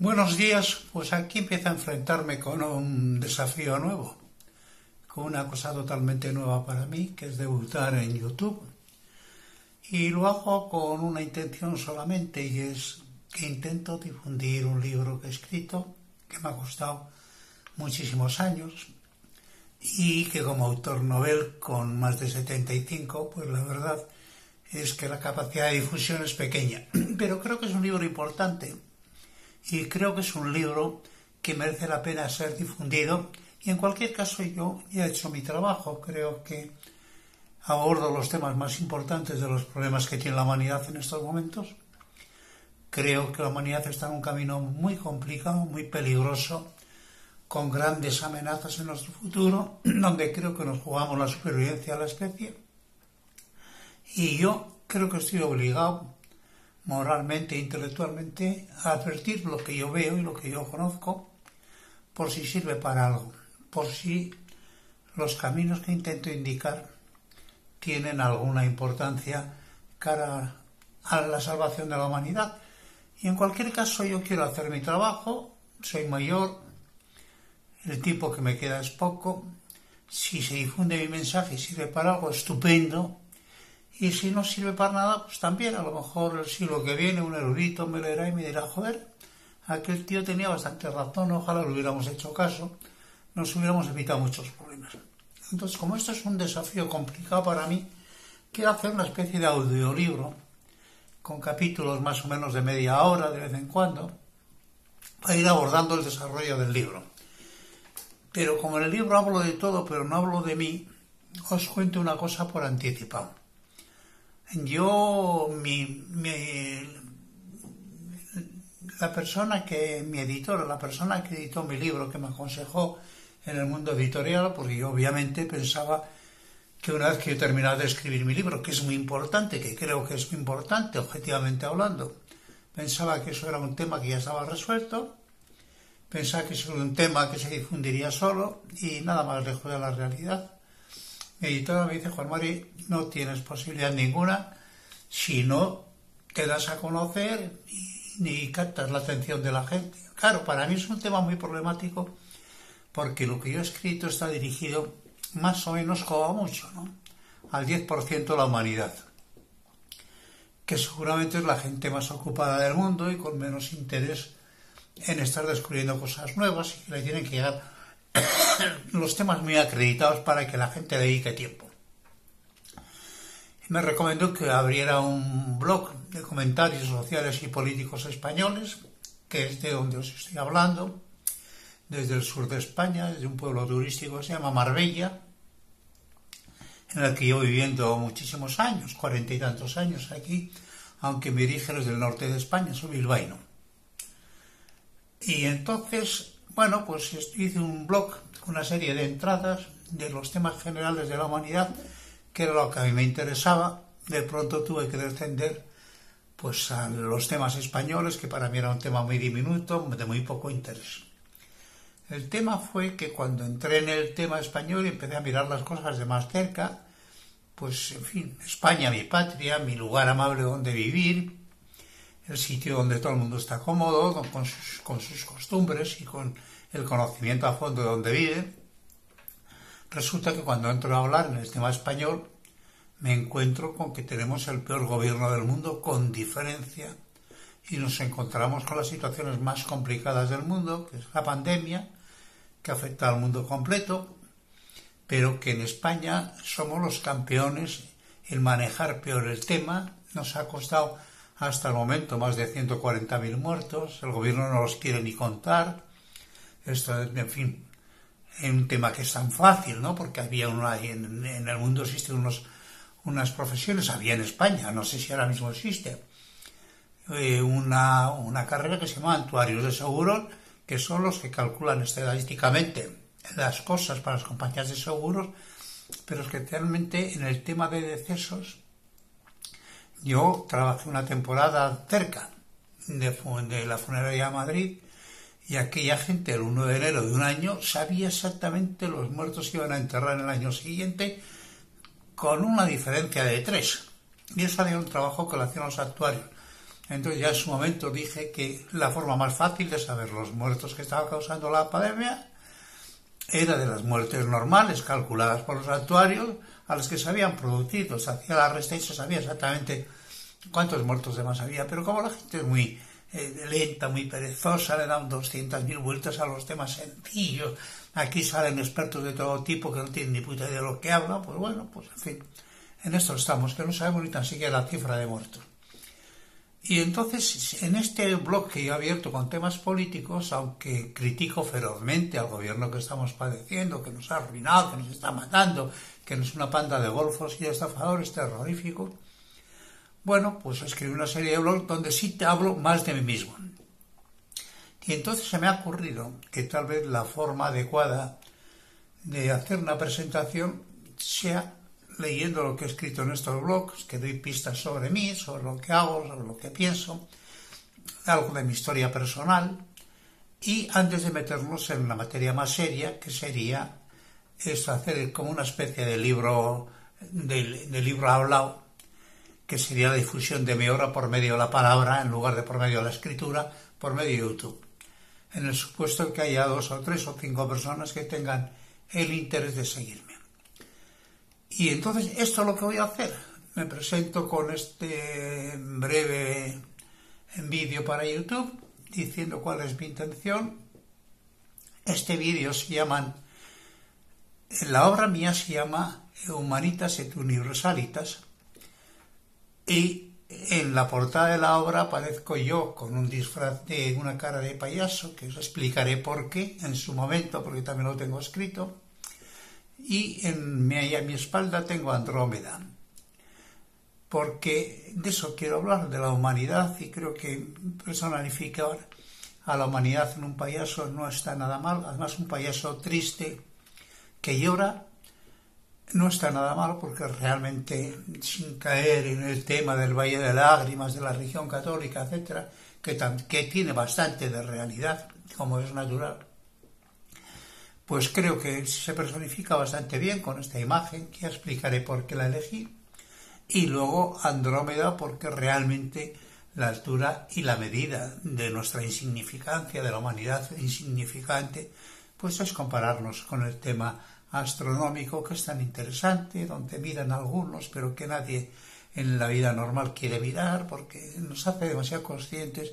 Buenos días, pues aquí empiezo a enfrentarme con un desafío nuevo, con una cosa totalmente nueva para mí, que es debutar en YouTube. Y lo hago con una intención solamente, y es que intento difundir un libro que he escrito, que me ha costado muchísimos años, y que como autor novel con más de 75, pues la verdad es que la capacidad de difusión es pequeña. Pero creo que es un libro importante y creo que es un libro que merece la pena ser difundido y en cualquier caso yo ya he hecho mi trabajo, creo que abordo los temas más importantes de los problemas que tiene la humanidad en estos momentos. Creo que la humanidad está en un camino muy complicado, muy peligroso, con grandes amenazas en nuestro futuro, donde creo que nos jugamos la supervivencia de la especie. Y yo creo que estoy obligado moralmente e intelectualmente advertir lo que yo veo y lo que yo conozco por si sirve para algo, por si los caminos que intento indicar tienen alguna importancia cara a la salvación de la humanidad. Y en cualquier caso yo quiero hacer mi trabajo, soy mayor, el tiempo que me queda es poco, si se difunde mi mensaje y sirve para algo, estupendo, y si no sirve para nada, pues también a lo mejor el siglo que viene un erudito me leerá y me dirá, joder, aquel tío tenía bastante razón, ojalá le hubiéramos hecho caso, nos hubiéramos evitado muchos problemas. Entonces, como esto es un desafío complicado para mí, quiero hacer una especie de audiolibro con capítulos más o menos de media hora de vez en cuando, para ir abordando el desarrollo del libro. Pero como en el libro hablo de todo, pero no hablo de mí, os cuento una cosa por anticipado. Yo, mi, la persona que, mi editor, la persona que editó mi libro, que me aconsejó en el mundo editorial, porque yo obviamente pensaba que una vez que yo terminara de escribir mi libro, que es muy importante, que creo que es muy importante, objetivamente hablando, pensaba que eso era un tema que ya estaba resuelto, pensaba que eso era un tema que se difundiría solo y nada más lejos de la realidad. Mi editora me dice, Juan Mari, no tienes posibilidad ninguna si no te das a conocer ni captas la atención de la gente. Claro, para mí es un tema muy problemático porque lo que yo he escrito está dirigido más o menos como mucho, ¿no? Al 10% de la humanidad, que seguramente es la gente más ocupada del mundo y con menos interés en estar descubriendo cosas nuevas y que le tienen que llegar los temas muy acreditados para que la gente dedique tiempo. Me recomendó que abriera un blog de comentarios sociales y políticos españoles, que es de donde os estoy hablando, desde el sur de España, desde un pueblo turístico que se llama Marbella, en el que llevo viviendo muchísimos años, cuarenta y tantos años aquí, aunque mi origen es del norte de España, soy bilbaíno. Y entonces bueno, pues hice un blog una serie de entradas de los temas generales de la humanidad, que era lo que a mí me interesaba. De pronto tuve que descender pues a los temas españoles, que para mí era un tema muy diminuto, de muy poco interés. El tema fue que cuando entré en el tema español y empecé a mirar las cosas de más cerca, pues en fin, España, mi patria, mi lugar amable donde vivir, el sitio donde todo el mundo está cómodo, con sus, costumbres y con el conocimiento a fondo de donde vive, resulta que cuando entro a hablar en el tema español, me encuentro con que tenemos el peor gobierno del mundo con diferencia y nos encontramos con las situaciones más complicadas del mundo, que es la pandemia, que afecta al mundo completo, pero que en España somos los campeones en manejar peor el tema, nos ha costado hasta el momento más de 140.000 muertos, el gobierno no los quiere ni contar. Esto, en fin, es un tema que es tan fácil, ¿no? Porque había una, en, el mundo existen unos, unas profesiones, había en España, no sé si ahora mismo existe, eh, una, una carrera que se llama actuarios de seguros, que son los que calculan estadísticamente las cosas para las compañías de seguros, pero especialmente en el tema de decesos yo trabajé una temporada cerca de, la funeraria de Madrid y aquella gente el 1 de enero de un año sabía exactamente los muertos que iban a enterrar en el año siguiente con una diferencia de tres. Y eso era un trabajo que lo hacían los actuarios. Entonces ya en su momento dije que la forma más fácil de saber los muertos que estaba causando la pandemia era de las muertes normales calculadas por los actuarios a las que se habían producido. Se hacía la resta y se sabía exactamente cuántos muertos de más había. Pero como la gente es muy eh, lenta, muy perezosa, le dan 200.000 vueltas a los temas sencillos. Aquí salen expertos de todo tipo que no tienen ni puta idea de lo que hablan. Pues bueno, pues en fin, en esto estamos, que no sabemos ni tan siquiera la cifra de muertos. Y entonces, en este blog que yo he abierto con temas políticos, aunque critico ferozmente al gobierno que estamos padeciendo, que nos ha arruinado, que nos está matando, que no es una panda de golfos y de estafadores terroríficos, bueno, pues escribí una serie de blogs donde sí te hablo más de mí mismo. Y entonces se me ha ocurrido que tal vez la forma adecuada de hacer una presentación sea leyendo lo que he escrito en estos blogs, que doy pistas sobre mí, sobre lo que hago, sobre lo que pienso, algo de mi historia personal, y antes de meternos en una materia más seria, que sería eso, hacer como una especie de libro, de, de libro hablado, que sería la difusión de mi obra por medio de la palabra, en lugar de por medio de la escritura, por medio de YouTube. En el supuesto que haya dos o tres o cinco personas que tengan el interés de seguirme. Y entonces esto es lo que voy a hacer. Me presento con este breve vídeo para YouTube diciendo cuál es mi intención. Este vídeo se llama, la obra mía se llama Humanitas et Universalitas y en la portada de la obra aparezco yo con un disfraz de una cara de payaso, que os explicaré por qué en su momento, porque también lo tengo escrito y en mi, a mi espalda tengo Andrómeda, porque de eso quiero hablar, de la humanidad, y creo que personificar a la humanidad en un payaso no está nada mal, además un payaso triste que llora no está nada mal porque realmente sin caer en el tema del Valle de Lágrimas, de la religión católica, etcétera, que, que tiene bastante de realidad, como es natural, pues creo que se personifica bastante bien con esta imagen, que explicaré por qué la elegí, y luego Andrómeda porque realmente la altura y la medida de nuestra insignificancia, de la humanidad insignificante, pues es compararnos con el tema astronómico que es tan interesante, donde miran algunos, pero que nadie en la vida normal quiere mirar porque nos hace demasiado conscientes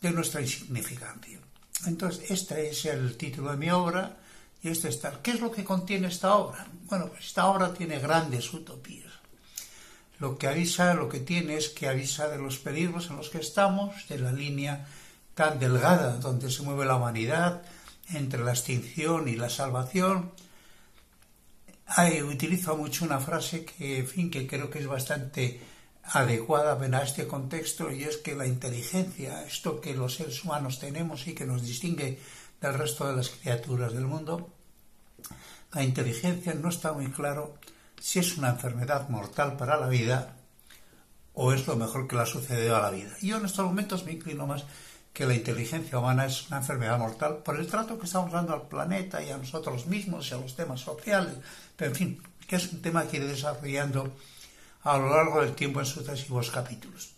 de nuestra insignificancia. Entonces, este es el título de mi obra, y este estar. ¿Qué es lo que contiene esta obra? Bueno, pues esta obra tiene grandes utopías. Lo que avisa, lo que tiene es que avisa de los peligros en los que estamos, de la línea tan delgada donde se mueve la humanidad entre la extinción y la salvación. utilizo mucho una frase que, fin, que creo que es bastante adecuada a este contexto y es que la inteligencia, esto que los seres humanos tenemos y que nos distingue del resto de las criaturas del mundo, la inteligencia no está muy claro si es una enfermedad mortal para la vida o es lo mejor que le ha sucedido a la vida. Yo en estos momentos me inclino más que la inteligencia humana es una enfermedad mortal por el trato que estamos dando al planeta y a nosotros mismos y a los temas sociales, pero en fin, que es un tema que iré desarrollando a lo largo del tiempo en sucesivos capítulos.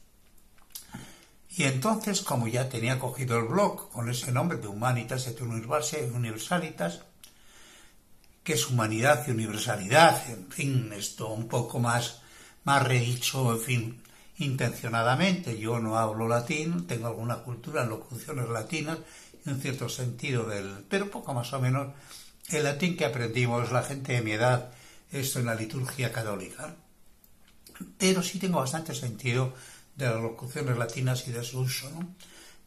Y entonces, como ya tenía cogido el blog con ese nombre de Humanitas et Universalitas, que es humanidad y universalidad, en fin, esto un poco más, más redicho, en fin, intencionadamente. Yo no hablo latín, tengo alguna cultura en locuciones latinas y un cierto sentido del, pero poco más o menos el latín que aprendimos la gente de mi edad, esto en la liturgia católica. Pero sí tengo bastante sentido de las locuciones latinas y de su uso, ¿no?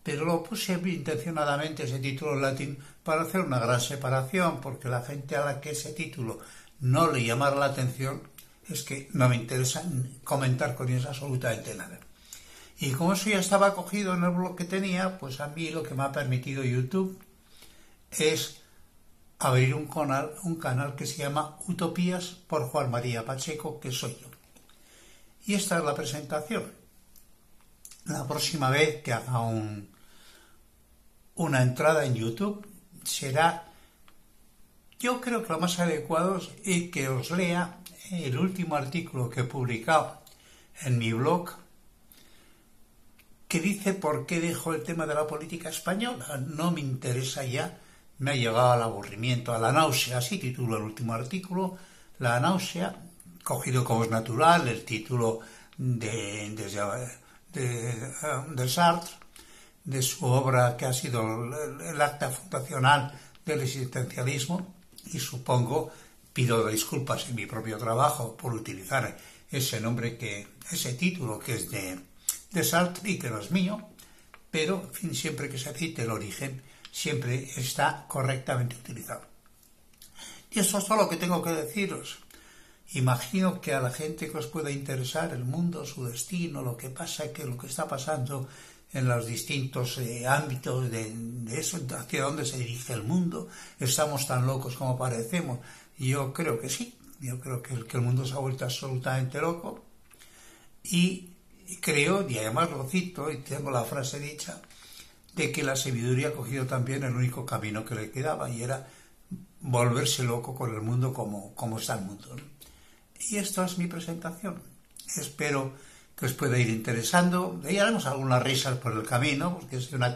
Pero lo puse intencionadamente ese título en latín para hacer una gran separación, porque la gente a la que ese título no le llamara la atención es que no me interesa comentar con ellos absolutamente nada. Y como eso ya estaba cogido en el blog que tenía, pues a mí lo que me ha permitido YouTube es abrir un canal, un canal que se llama Utopías por Juan María Pacheco, que soy yo. Y esta es la presentación la próxima vez que haga un, una entrada en YouTube será, yo creo que lo más adecuado es que os lea el último artículo que he publicado en mi blog que dice por qué dejo el tema de la política española. No me interesa ya, me ha llegado al aburrimiento, a la náusea, así titulo el último artículo, la náusea, cogido como es natural el título de, de, Sartre, de su obra que ha sido el acta fundacional del existencialismo, y supongo, pido disculpas en mi propio trabajo por utilizar ese nombre que, ese título que es de, Sartre y que no es mío, pero siempre que se cite el origen, siempre está correctamente utilizado. Y eso es todo lo que tengo que deciros. Imagino que a la gente que os pueda interesar el mundo, su destino, lo que pasa, que lo que está pasando en los distintos eh, ámbitos de, eso, hacia dónde se dirige el mundo, estamos tan locos como parecemos. Yo creo que sí, yo creo que el, que el mundo se ha vuelto absolutamente loco y creo, y además lo cito, y tengo la frase dicha, de que la sabiduría ha cogido también el único camino que le quedaba y era volverse loco con el mundo como, como está el mundo. Y esto es mi presentación. Espero que os pueda ir interesando. Y haremos algunas risas por el camino, porque soy una,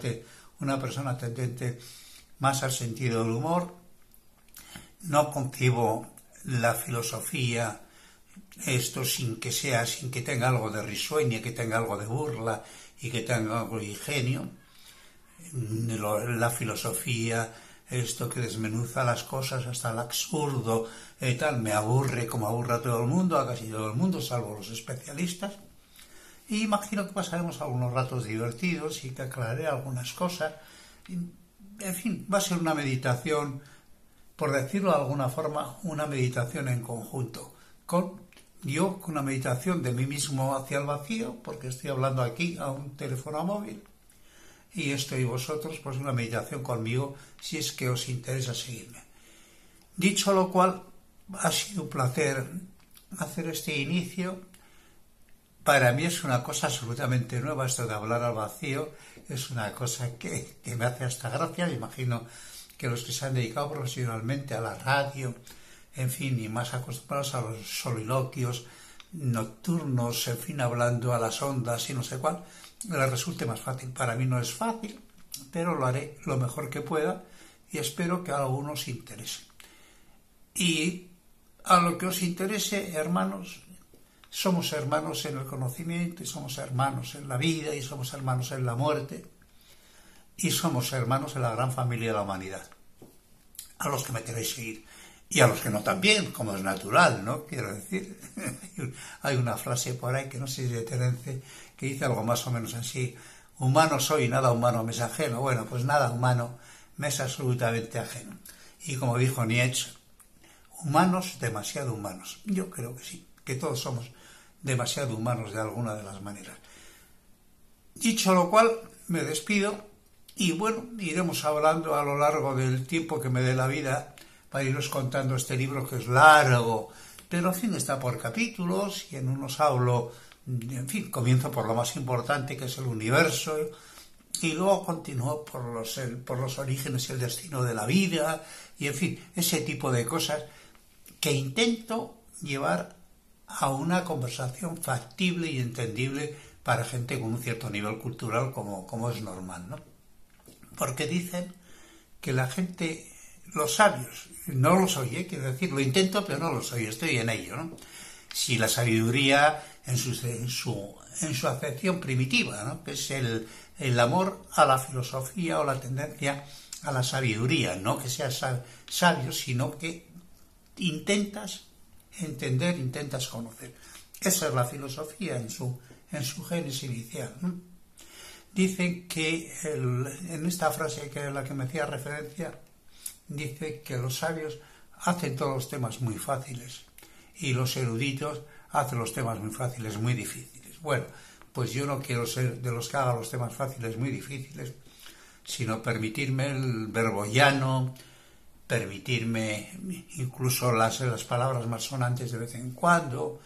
una persona tendente más al sentido del humor. No concibo la filosofía esto sin que sea, sin que tenga algo de risueña, que tenga algo de burla y que tenga algo de ingenio. La filosofía esto que desmenuza las cosas hasta el absurdo y tal, me aburre como aburre a todo el mundo, a casi todo el mundo, salvo los especialistas. Y imagino que pasaremos algunos ratos divertidos y que aclararé algunas cosas. En fin, va a ser una meditación, por decirlo de alguna forma, una meditación en conjunto, con yo con una meditación de mí mismo hacia el vacío, porque estoy hablando aquí a un teléfono móvil, y estoy vosotros, pues una meditación conmigo, si es que os interesa seguirme. Dicho lo cual, ha sido un placer hacer este inicio. Para mí es una cosa absolutamente nueva esto de hablar al vacío, es una cosa que, me hace hasta gracia, me imagino que los que se han dedicado profesionalmente a la radio, en fin, y más acostumbrados a los soliloquios nocturnos, en fin, hablando a las ondas y no sé cuál, le resulte más fácil. Para mí no es fácil, pero lo haré lo mejor que pueda y espero que a algunos interese. Y a lo que os interese, hermanos, somos hermanos en el conocimiento y somos hermanos en la vida y somos hermanos en la muerte y somos hermanos en la gran familia de la humanidad. A los que me queréis seguir y a los que no también, como es natural, ¿no? Quiero decir, hay una frase por ahí que no sé si de Terence que dice algo más o menos así, humano soy, nada humano me es ajeno. Bueno, pues nada humano me es absolutamente ajeno. Y como dijo Nietzsche, humanos demasiado humanos. Yo creo que sí, que todos somos demasiado humanos de alguna de las maneras. Dicho lo cual, me despido y bueno, iremos hablando a lo largo del tiempo que me dé la vida para iros contando este libro que es largo, pero en fin está por capítulos y en unos hablo, en fin, comienzo por lo más importante que es el universo y luego continúo por los, por los orígenes y el destino de la vida y en fin, ese tipo de cosas que intento llevar a una conversación factible y entendible para gente con un cierto nivel cultural como, como es normal, ¿no? Porque dicen que la gente los sabios. No lo soy, ¿eh? quiero decir, lo intento, pero no lo soy, estoy en ello. ¿no? Si la sabiduría en su, en su, en su acepción primitiva, ¿no? que es el, el amor a la filosofía o la tendencia a la sabiduría, no que seas sabio, sino que intentas entender, intentas conocer. Esa es la filosofía en su, en su génesis inicial. Dicen que en esta frase que es la que me hacía referencia, dice que los sabios hacen todos los temas muy fáciles y los eruditos hacen los temas muy fáciles, muy difíciles. Bueno, pues yo no quiero ser de los que hagan los temas fáciles muy difíciles, sino permitirme el verbo llano, permitirme incluso las, las palabras más sonantes de vez en cuando,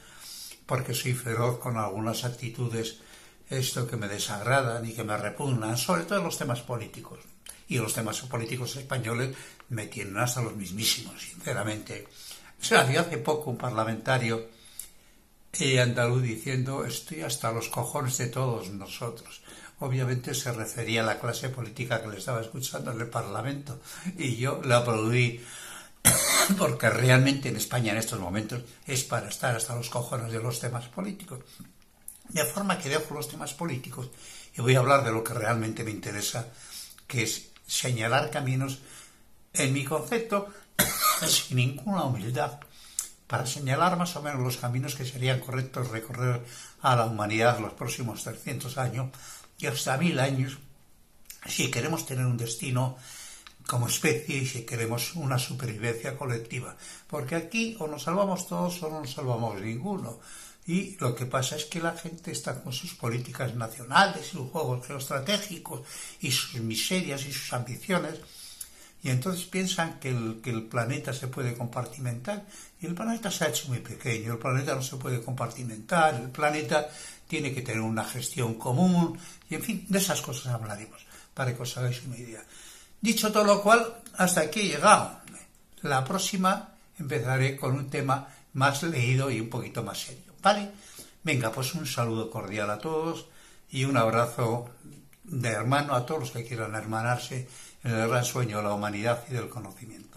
porque soy feroz con algunas actitudes esto que me desagradan y que me repugnan, sobre todo los temas políticos. Y los temas políticos españoles me tienen hasta los mismísimos, sinceramente. Se hacía hace poco un parlamentario eh, andaluz diciendo estoy hasta los cojones de todos nosotros. obviamente se refería a la clase política que le estaba escuchando en el Parlamento y yo le aplaudí porque realmente en España en estos momentos es para estar hasta los cojones de los temas políticos. De forma que dejo los temas políticos y voy a hablar de lo que realmente me interesa, que es señalar caminos en mi concepto sin ninguna humildad para señalar más o menos los caminos que serían correctos recorrer a la humanidad los próximos 300 años y hasta mil años si queremos tener un destino como especie y si queremos una supervivencia colectiva. Porque aquí o nos salvamos todos o no nos salvamos ninguno. Y lo que pasa es que la gente está con sus políticas nacionales, sus juegos geoestratégicos y sus miserias y sus ambiciones. Y entonces piensan que el, planeta se puede compartimentar. Y el planeta se ha hecho muy pequeño, el planeta no se puede compartimentar, el planeta tiene que tener una gestión común. Y en fin, de esas cosas hablaremos, para que os hagáis una idea. Dicho todo lo cual, hasta aquí he llegado. La próxima empezaré con un tema más leído y un poquito más serio. ¿Vale? Venga, pues un saludo cordial a todos y un abrazo de hermano a todos los que quieran hermanarse el gran sueño de la humanidad y del conocimiento.